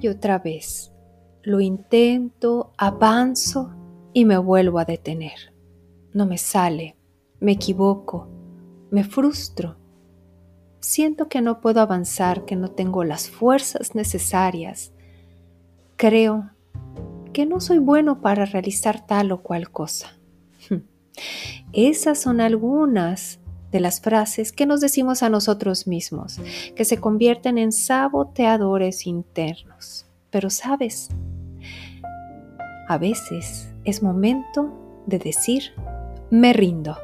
y otra vez. Lo intento, avanzo y me vuelvo a detener. No me sale, me equivoco, me frustro. Siento que no puedo avanzar, que no tengo las fuerzas necesarias. Creo que no soy bueno para realizar tal o cual cosa. Esas son algunas de las frases que nos decimos a nosotros mismos, que se convierten en saboteadores internos. Pero sabes, a veces es momento de decir, me rindo.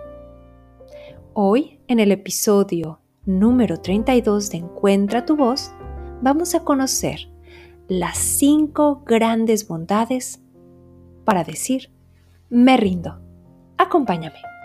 Hoy, en el episodio número 32 de Encuentra tu voz, vamos a conocer las cinco grandes bondades para decir, me rindo. Acompáñame.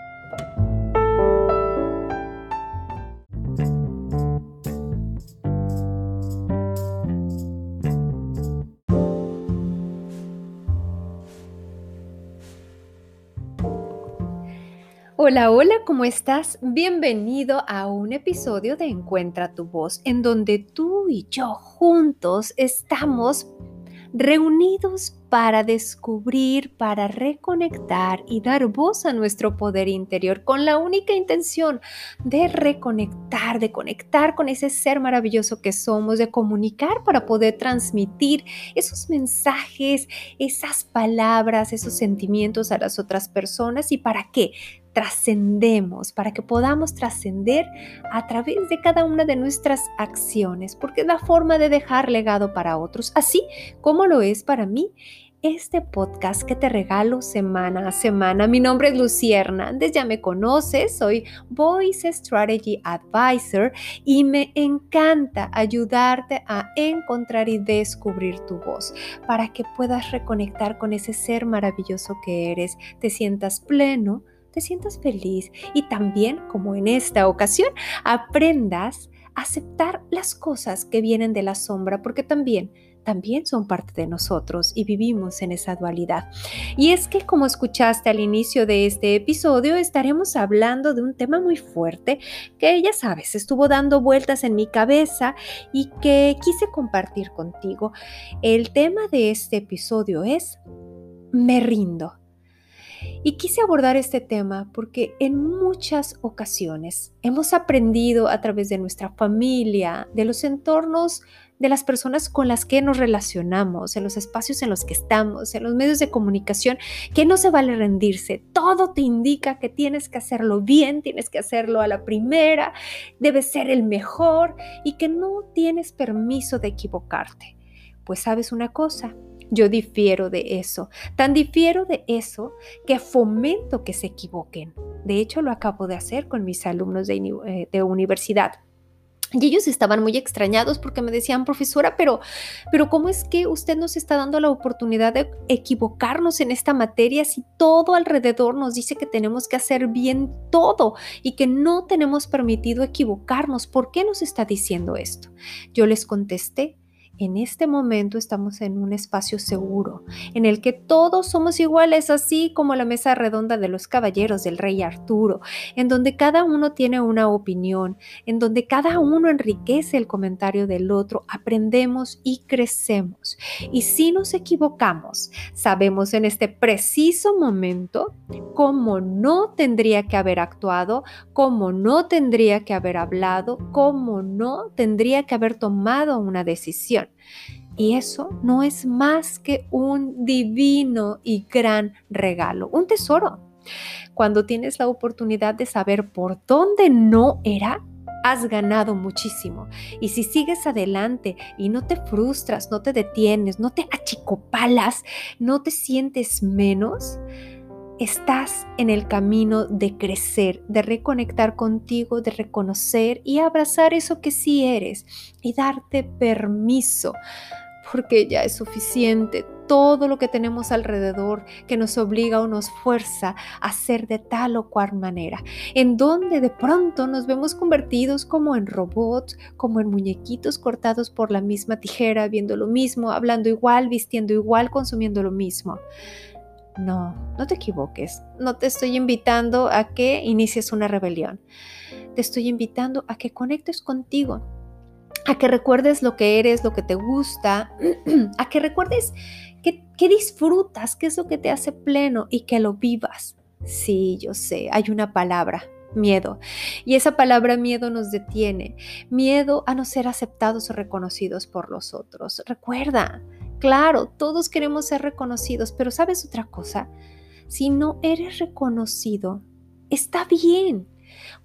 Hola, hola, ¿cómo estás? Bienvenido a un episodio de Encuentra tu voz, en donde tú y yo juntos estamos reunidos para descubrir, para reconectar y dar voz a nuestro poder interior con la única intención de reconectar, de conectar con ese ser maravilloso que somos, de comunicar para poder transmitir esos mensajes, esas palabras, esos sentimientos a las otras personas y para qué trascendemos, para que podamos trascender a través de cada una de nuestras acciones, porque es la forma de dejar legado para otros, así como lo es para mí este podcast que te regalo semana a semana. Mi nombre es Lucía Hernández, ya me conoces, soy Voice Strategy Advisor y me encanta ayudarte a encontrar y descubrir tu voz para que puedas reconectar con ese ser maravilloso que eres, te sientas pleno, te sientas feliz y también, como en esta ocasión, aprendas a aceptar las cosas que vienen de la sombra, porque también también son parte de nosotros y vivimos en esa dualidad. Y es que, como escuchaste al inicio de este episodio, estaremos hablando de un tema muy fuerte que ya sabes, estuvo dando vueltas en mi cabeza y que quise compartir contigo. El tema de este episodio es Me rindo. Y quise abordar este tema porque en muchas ocasiones hemos aprendido a través de nuestra familia, de los entornos de las personas con las que nos relacionamos, en los espacios en los que estamos, en los medios de comunicación, que no se vale rendirse. Todo te indica que tienes que hacerlo bien, tienes que hacerlo a la primera, debes ser el mejor y que no tienes permiso de equivocarte. Pues sabes una cosa, yo difiero de eso. Tan difiero de eso que fomento que se equivoquen. De hecho, lo acabo de hacer con mis alumnos de, eh, universidad. Y ellos estaban muy extrañados porque me decían, profesora, pero, pero ¿cómo es que usted nos está dando la oportunidad de equivocarnos en esta materia si todo alrededor nos dice que tenemos que hacer bien todo y que no tenemos permitido equivocarnos? ¿Por qué nos está diciendo esto? Yo les contesté, en este momento estamos en un espacio seguro, en el que todos somos iguales, así como la mesa redonda de los caballeros del rey Arturo, en donde cada uno tiene una opinión, en donde cada uno enriquece el comentario del otro, aprendemos y crecemos. Y si nos equivocamos, sabemos en este preciso momento cómo no tendría que haber actuado, cómo no tendría que haber hablado, cómo no tendría que haber tomado una decisión. Y eso no es más que un divino y gran regalo, un tesoro. Cuando tienes la oportunidad de saber por dónde no era, has ganado muchísimo. Y si sigues adelante y no te frustras, no te detienes, no te achicopalas, no te sientes menos, estás en el camino de crecer, de reconectar contigo, de reconocer y abrazar eso que sí eres y darte permiso, porque ya es suficiente todo lo que tenemos alrededor que nos obliga o nos fuerza a ser de tal o cual manera, en donde de pronto nos vemos convertidos como en robots, como en muñequitos cortados por la misma tijera, viendo lo mismo, hablando igual, vistiendo igual, consumiendo lo mismo. No, no te equivoques. No te estoy invitando a que inicies una rebelión. Te estoy invitando a que conectes contigo, a que recuerdes lo que eres, lo que te gusta, a que recuerdes que, disfrutas, qué es lo que te hace pleno y que lo vivas. Sí, yo sé, hay una palabra, miedo. Y esa palabra miedo nos detiene. Miedo a no ser aceptados o reconocidos por los otros. Recuerda, claro, todos queremos ser reconocidos, pero ¿sabes otra cosa? Si no eres reconocido, está bien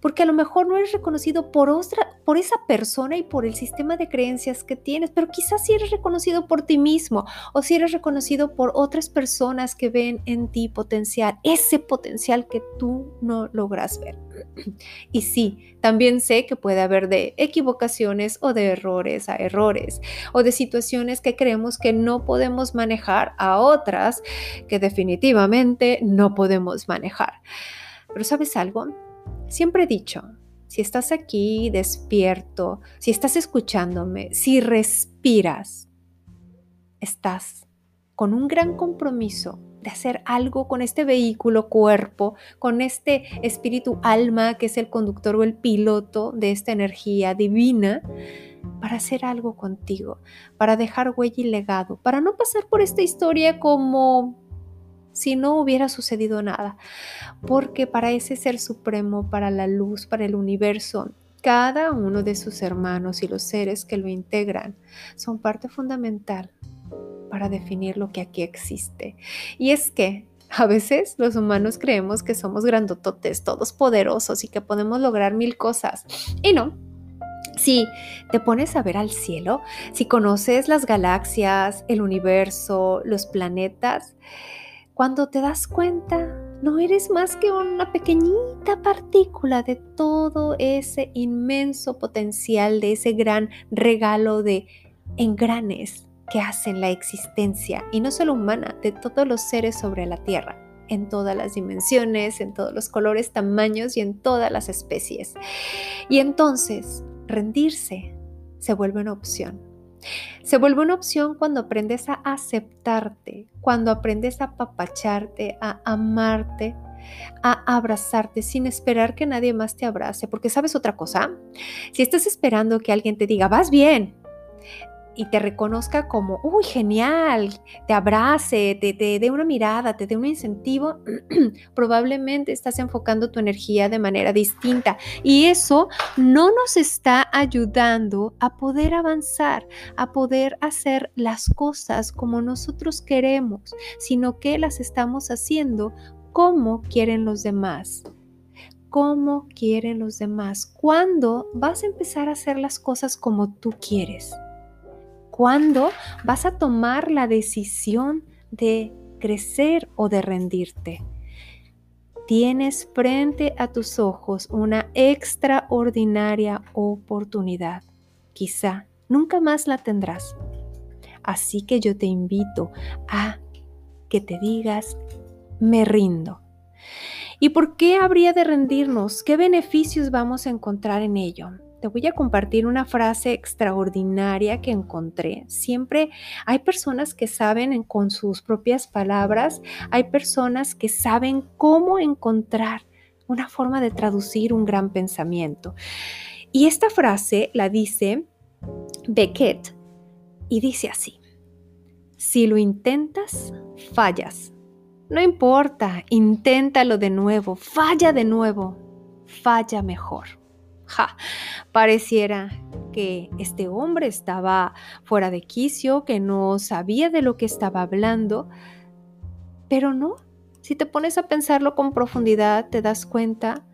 porque a lo mejor no eres reconocido por, otra, por esa persona y por el sistema de creencias que tienes, pero quizás si eres reconocido por ti mismo o si eres reconocido por otras personas que ven en ti potencial, ese potencial que tú no logras ver. Y sí, también sé que puede haber de equivocaciones o de errores a errores o de situaciones que creemos que no podemos manejar a otras que definitivamente no podemos manejar. Pero ¿sabes algo? Siempre he dicho, si estás aquí despierto, si estás escuchándome, si respiras, estás con un gran compromiso de hacer algo con este vehículo cuerpo, con este espíritu alma que es el conductor o el piloto de esta energía divina, para hacer algo contigo, para dejar huella y legado, para no pasar por esta historia como si no hubiera sucedido nada, porque para ese ser supremo, para la luz, para el universo, cada uno de sus hermanos y los seres que lo integran son parte fundamental para definir lo que aquí existe. Y es que a veces los humanos creemos que somos grandototes, todos poderosos y que podemos lograr mil cosas. Y no, si te pones a ver al cielo, si conoces las galaxias, el universo, los planetas, cuando te das cuenta, no eres más que una pequeñita partícula de todo ese inmenso potencial, de ese gran regalo de engranes que hacen la existencia, y no solo humana, de todos los seres sobre la Tierra, en todas las dimensiones, en todos los colores, tamaños y en todas las especies. Y entonces, rendirse se vuelve una opción se vuelve una opción cuando aprendes a aceptarte, cuando aprendes a papacharte, a amarte, a abrazarte sin esperar que nadie más te abrace. Porque sabes otra cosa, si estás esperando que alguien te diga, vas bien, y te reconozca como, uy, genial, te abrace, te, te dé una mirada, te dé un incentivo, probablemente estás enfocando tu energía de manera distinta. Y eso no nos está ayudando a poder avanzar, a poder hacer las cosas como nosotros queremos, sino que las estamos haciendo como quieren los demás cómo quieren los demás. ¿Cuándo vas a empezar a hacer las cosas como tú quieres? ¿Cuándo vas a tomar la decisión de crecer o de rendirte? Tienes frente a tus ojos una extraordinaria oportunidad. Quizá nunca más la tendrás. Así que yo te invito a que te digas, me rindo. ¿Y por qué habría de rendirnos? ¿Qué beneficios vamos a encontrar en ello? Voy a compartir una frase extraordinaria que encontré. Siempre hay personas que saben con sus propias palabras, hay personas que saben cómo encontrar una forma de traducir un gran pensamiento. Y esta frase la dice Beckett y dice así, si lo intentas, fallas. No importa, inténtalo de nuevo, falla de nuevo, falla mejor. Ja, pareciera que este hombre estaba fuera de quicio, que no sabía de lo que estaba hablando, pero no, si te pones a pensarlo con profundidad, te das cuenta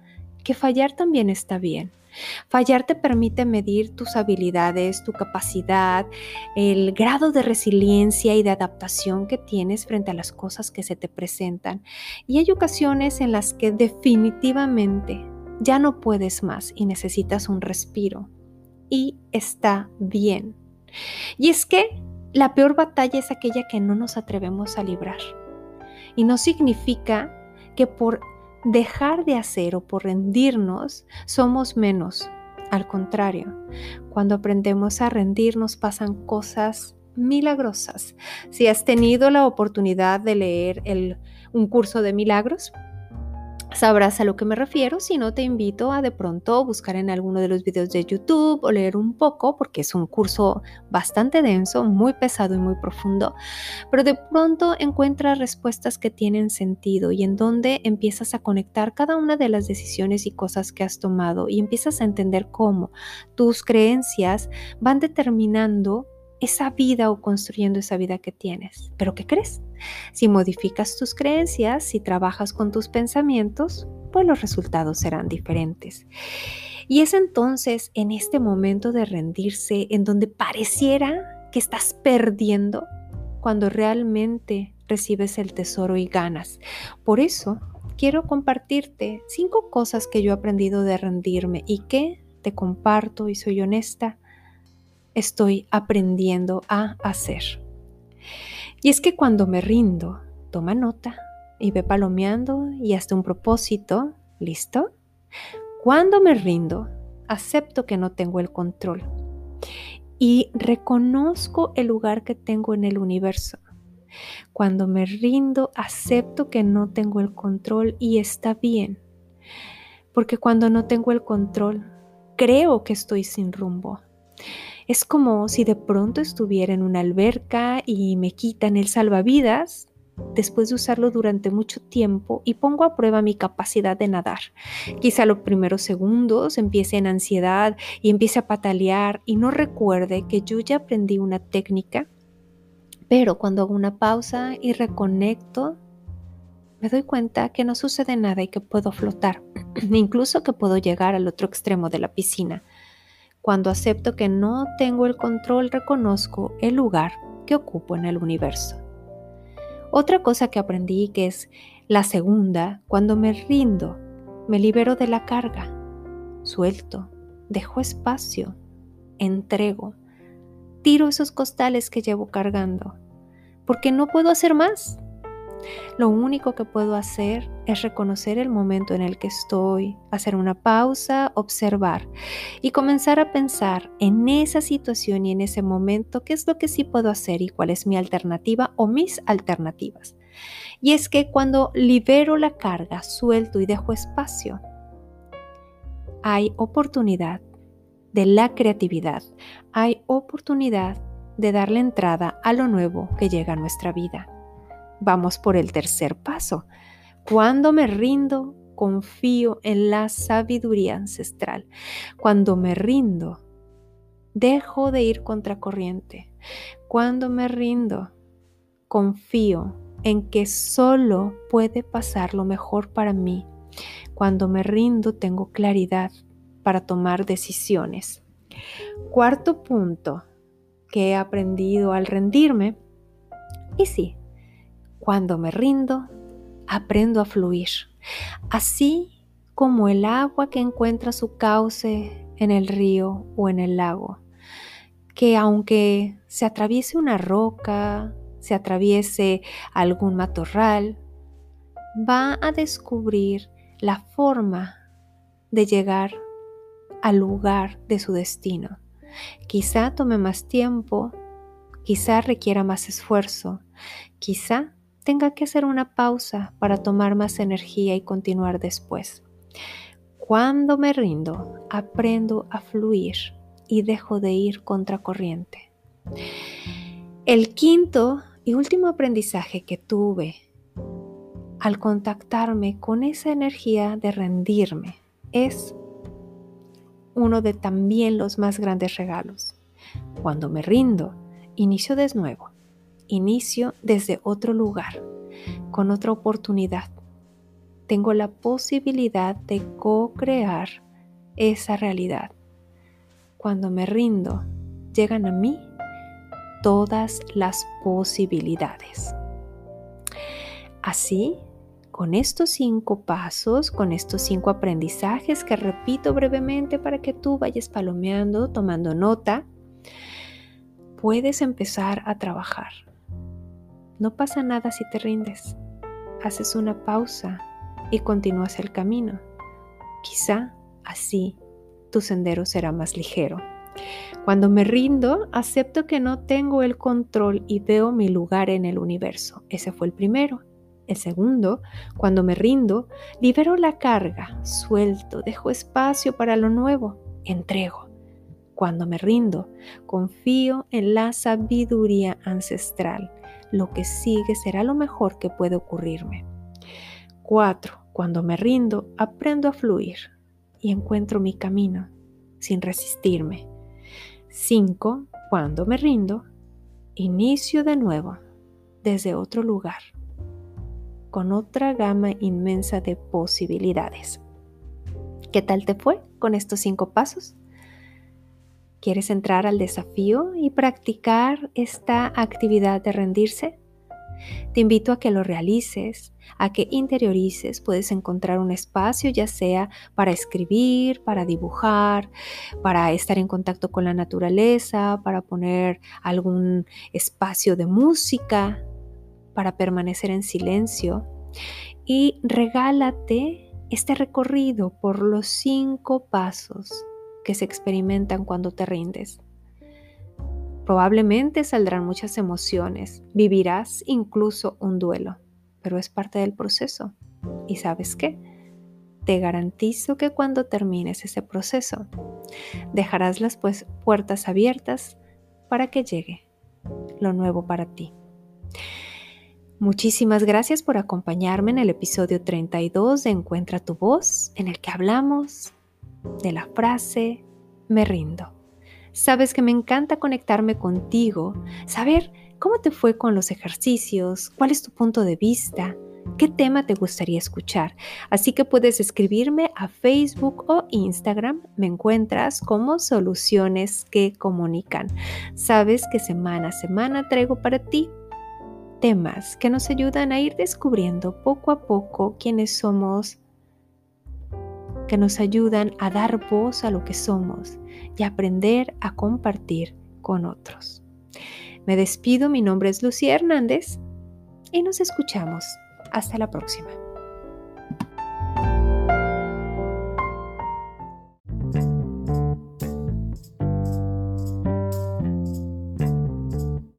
que fallar también está bien. Fallar te permite medir tus habilidades, tu capacidad, el grado de resiliencia y de adaptación que tienes frente a las cosas que se te presentan. Y hay ocasiones en las que definitivamente ya no puedes más y necesitas un respiro. Y está bien. Y es que la peor batalla es aquella que no nos atrevemos a librar. Y no significa que por dejar de hacer o por rendirnos somos menos. Al contrario, cuando aprendemos a rendirnos pasan cosas milagrosas. Si has tenido la oportunidad de leer el, un curso de milagros, sabrás a lo que me refiero, si no te invito a de pronto buscar en alguno de los videos de YouTube o leer un poco, porque es un curso bastante denso, muy pesado y muy profundo, pero de pronto encuentras respuestas que tienen sentido y en donde empiezas a conectar cada una de las decisiones y cosas que has tomado y empiezas a entender cómo tus creencias van determinando esa vida o construyendo esa vida que tienes. Pero ¿qué crees? Si modificas tus creencias, si trabajas con tus pensamientos, pues los resultados serán diferentes. Y es entonces en este momento de rendirse en donde pareciera que estás perdiendo cuando realmente recibes el tesoro y ganas. Por eso quiero compartirte cinco cosas que yo he aprendido de rendirme y que te comparto y soy honesta, estoy aprendiendo a hacer. Y es que cuando me rindo, toma nota y ve palomeando y hasta un propósito, ¿listo? Cuando me rindo, acepto que no tengo el control y reconozco el lugar que tengo en el universo. Cuando me rindo, acepto que no tengo el control y está bien. Porque cuando no tengo el control, creo que estoy sin rumbo. Es como si de pronto estuviera en una alberca y me quitan el salvavidas después de usarlo durante mucho tiempo y pongo a prueba mi capacidad de nadar. Quizá los primeros segundos empiece en ansiedad y empiece a patalear y no recuerde que yo ya aprendí una técnica, pero cuando hago una pausa y reconecto, me doy cuenta que no sucede nada y que puedo flotar, incluso que puedo llegar al otro extremo de la piscina. Cuando acepto que no tengo el control, reconozco el lugar que ocupo en el universo. Otra cosa que aprendí que es la segunda, cuando me rindo, me libero de la carga, suelto, dejo espacio, entrego, tiro esos costales que llevo cargando, porque no puedo hacer más. Lo único que puedo hacer es reconocer el momento en el que estoy, hacer una pausa, observar y comenzar a pensar en esa situación y en ese momento qué es lo que sí puedo hacer y cuál es mi alternativa o mis alternativas. Y es que cuando libero la carga, suelto y dejo espacio, hay oportunidad de la creatividad, hay oportunidad de darle entrada a lo nuevo que llega a nuestra vida. Vamos por el tercer paso. Cuando me rindo, confío en la sabiduría ancestral. Cuando me rindo, dejo de ir contracorriente. Cuando me rindo, confío en que solo puede pasar lo mejor para mí. Cuando me rindo, tengo claridad para tomar decisiones. Cuarto punto que he aprendido al rendirme, y sí, cuando me rindo, aprendo a fluir, así como el agua que encuentra su cauce en el río o en el lago, que aunque se atraviese una roca, se atraviese algún matorral, va a descubrir la forma de llegar al lugar de su destino. Quizá tome más tiempo, quizá requiera más esfuerzo, quizá tenga que hacer una pausa para tomar más energía y continuar después. Cuando me rindo, aprendo a fluir y dejo de ir contracorriente. El quinto y último aprendizaje que tuve al contactarme con esa energía de rendirme es uno de también los más grandes regalos. Cuando me rindo, inicio de nuevo inicio desde otro lugar, con otra oportunidad. Tengo la posibilidad de co-crear esa realidad. Cuando me rindo, llegan a mí todas las posibilidades. Así, con estos cinco pasos, con estos cinco aprendizajes que repito brevemente para que tú vayas palomeando, tomando nota, puedes empezar a trabajar. No pasa nada si te rindes. Haces una pausa y continúas el camino. Quizá así tu sendero será más ligero. Cuando me rindo, acepto que no tengo el control y veo mi lugar en el universo. Ese fue el primero. El segundo, cuando me rindo, libero la carga, suelto, dejo espacio para lo nuevo, entrego. Cuando me rindo, confío en la sabiduría ancestral. Lo que sigue será lo mejor que puede ocurrirme. 4. Cuando me rindo, aprendo a fluir y encuentro mi camino sin resistirme. 5. Cuando me rindo, inicio de nuevo desde otro lugar, con otra gama inmensa de posibilidades. ¿Qué tal te fue con estos cinco pasos? ¿Quieres entrar al desafío y practicar esta actividad de rendirse? Te invito a que lo realices, a que interiorices. Puedes encontrar un espacio ya sea para escribir, para dibujar, para estar en contacto con la naturaleza, para poner algún espacio de música, para permanecer en silencio. Y regálate este recorrido por los cinco pasos que se experimentan cuando te rindes. Probablemente saldrán muchas emociones, vivirás incluso un duelo, pero es parte del proceso. ¿Y sabes qué? Te garantizo que cuando termines ese proceso, dejarás las pues, puertas abiertas para que llegue lo nuevo para ti. Muchísimas gracias por acompañarme en el episodio 32 de Encuentra tu voz, en el que hablamos de la frase me rindo. Sabes que me encanta conectarme contigo, saber cómo te fue con los ejercicios, cuál es tu punto de vista, qué tema te gustaría escuchar. Así que puedes escribirme a Facebook o Instagram. Me encuentras como Soluciones que Comunican. Sabes que semana a semana traigo para ti temas que nos ayudan a ir descubriendo poco a poco quiénes somos que nos ayudan a dar voz a lo que somos y aprender a compartir con otros. Me despido, mi nombre es Lucía Hernández y nos escuchamos. Hasta la próxima.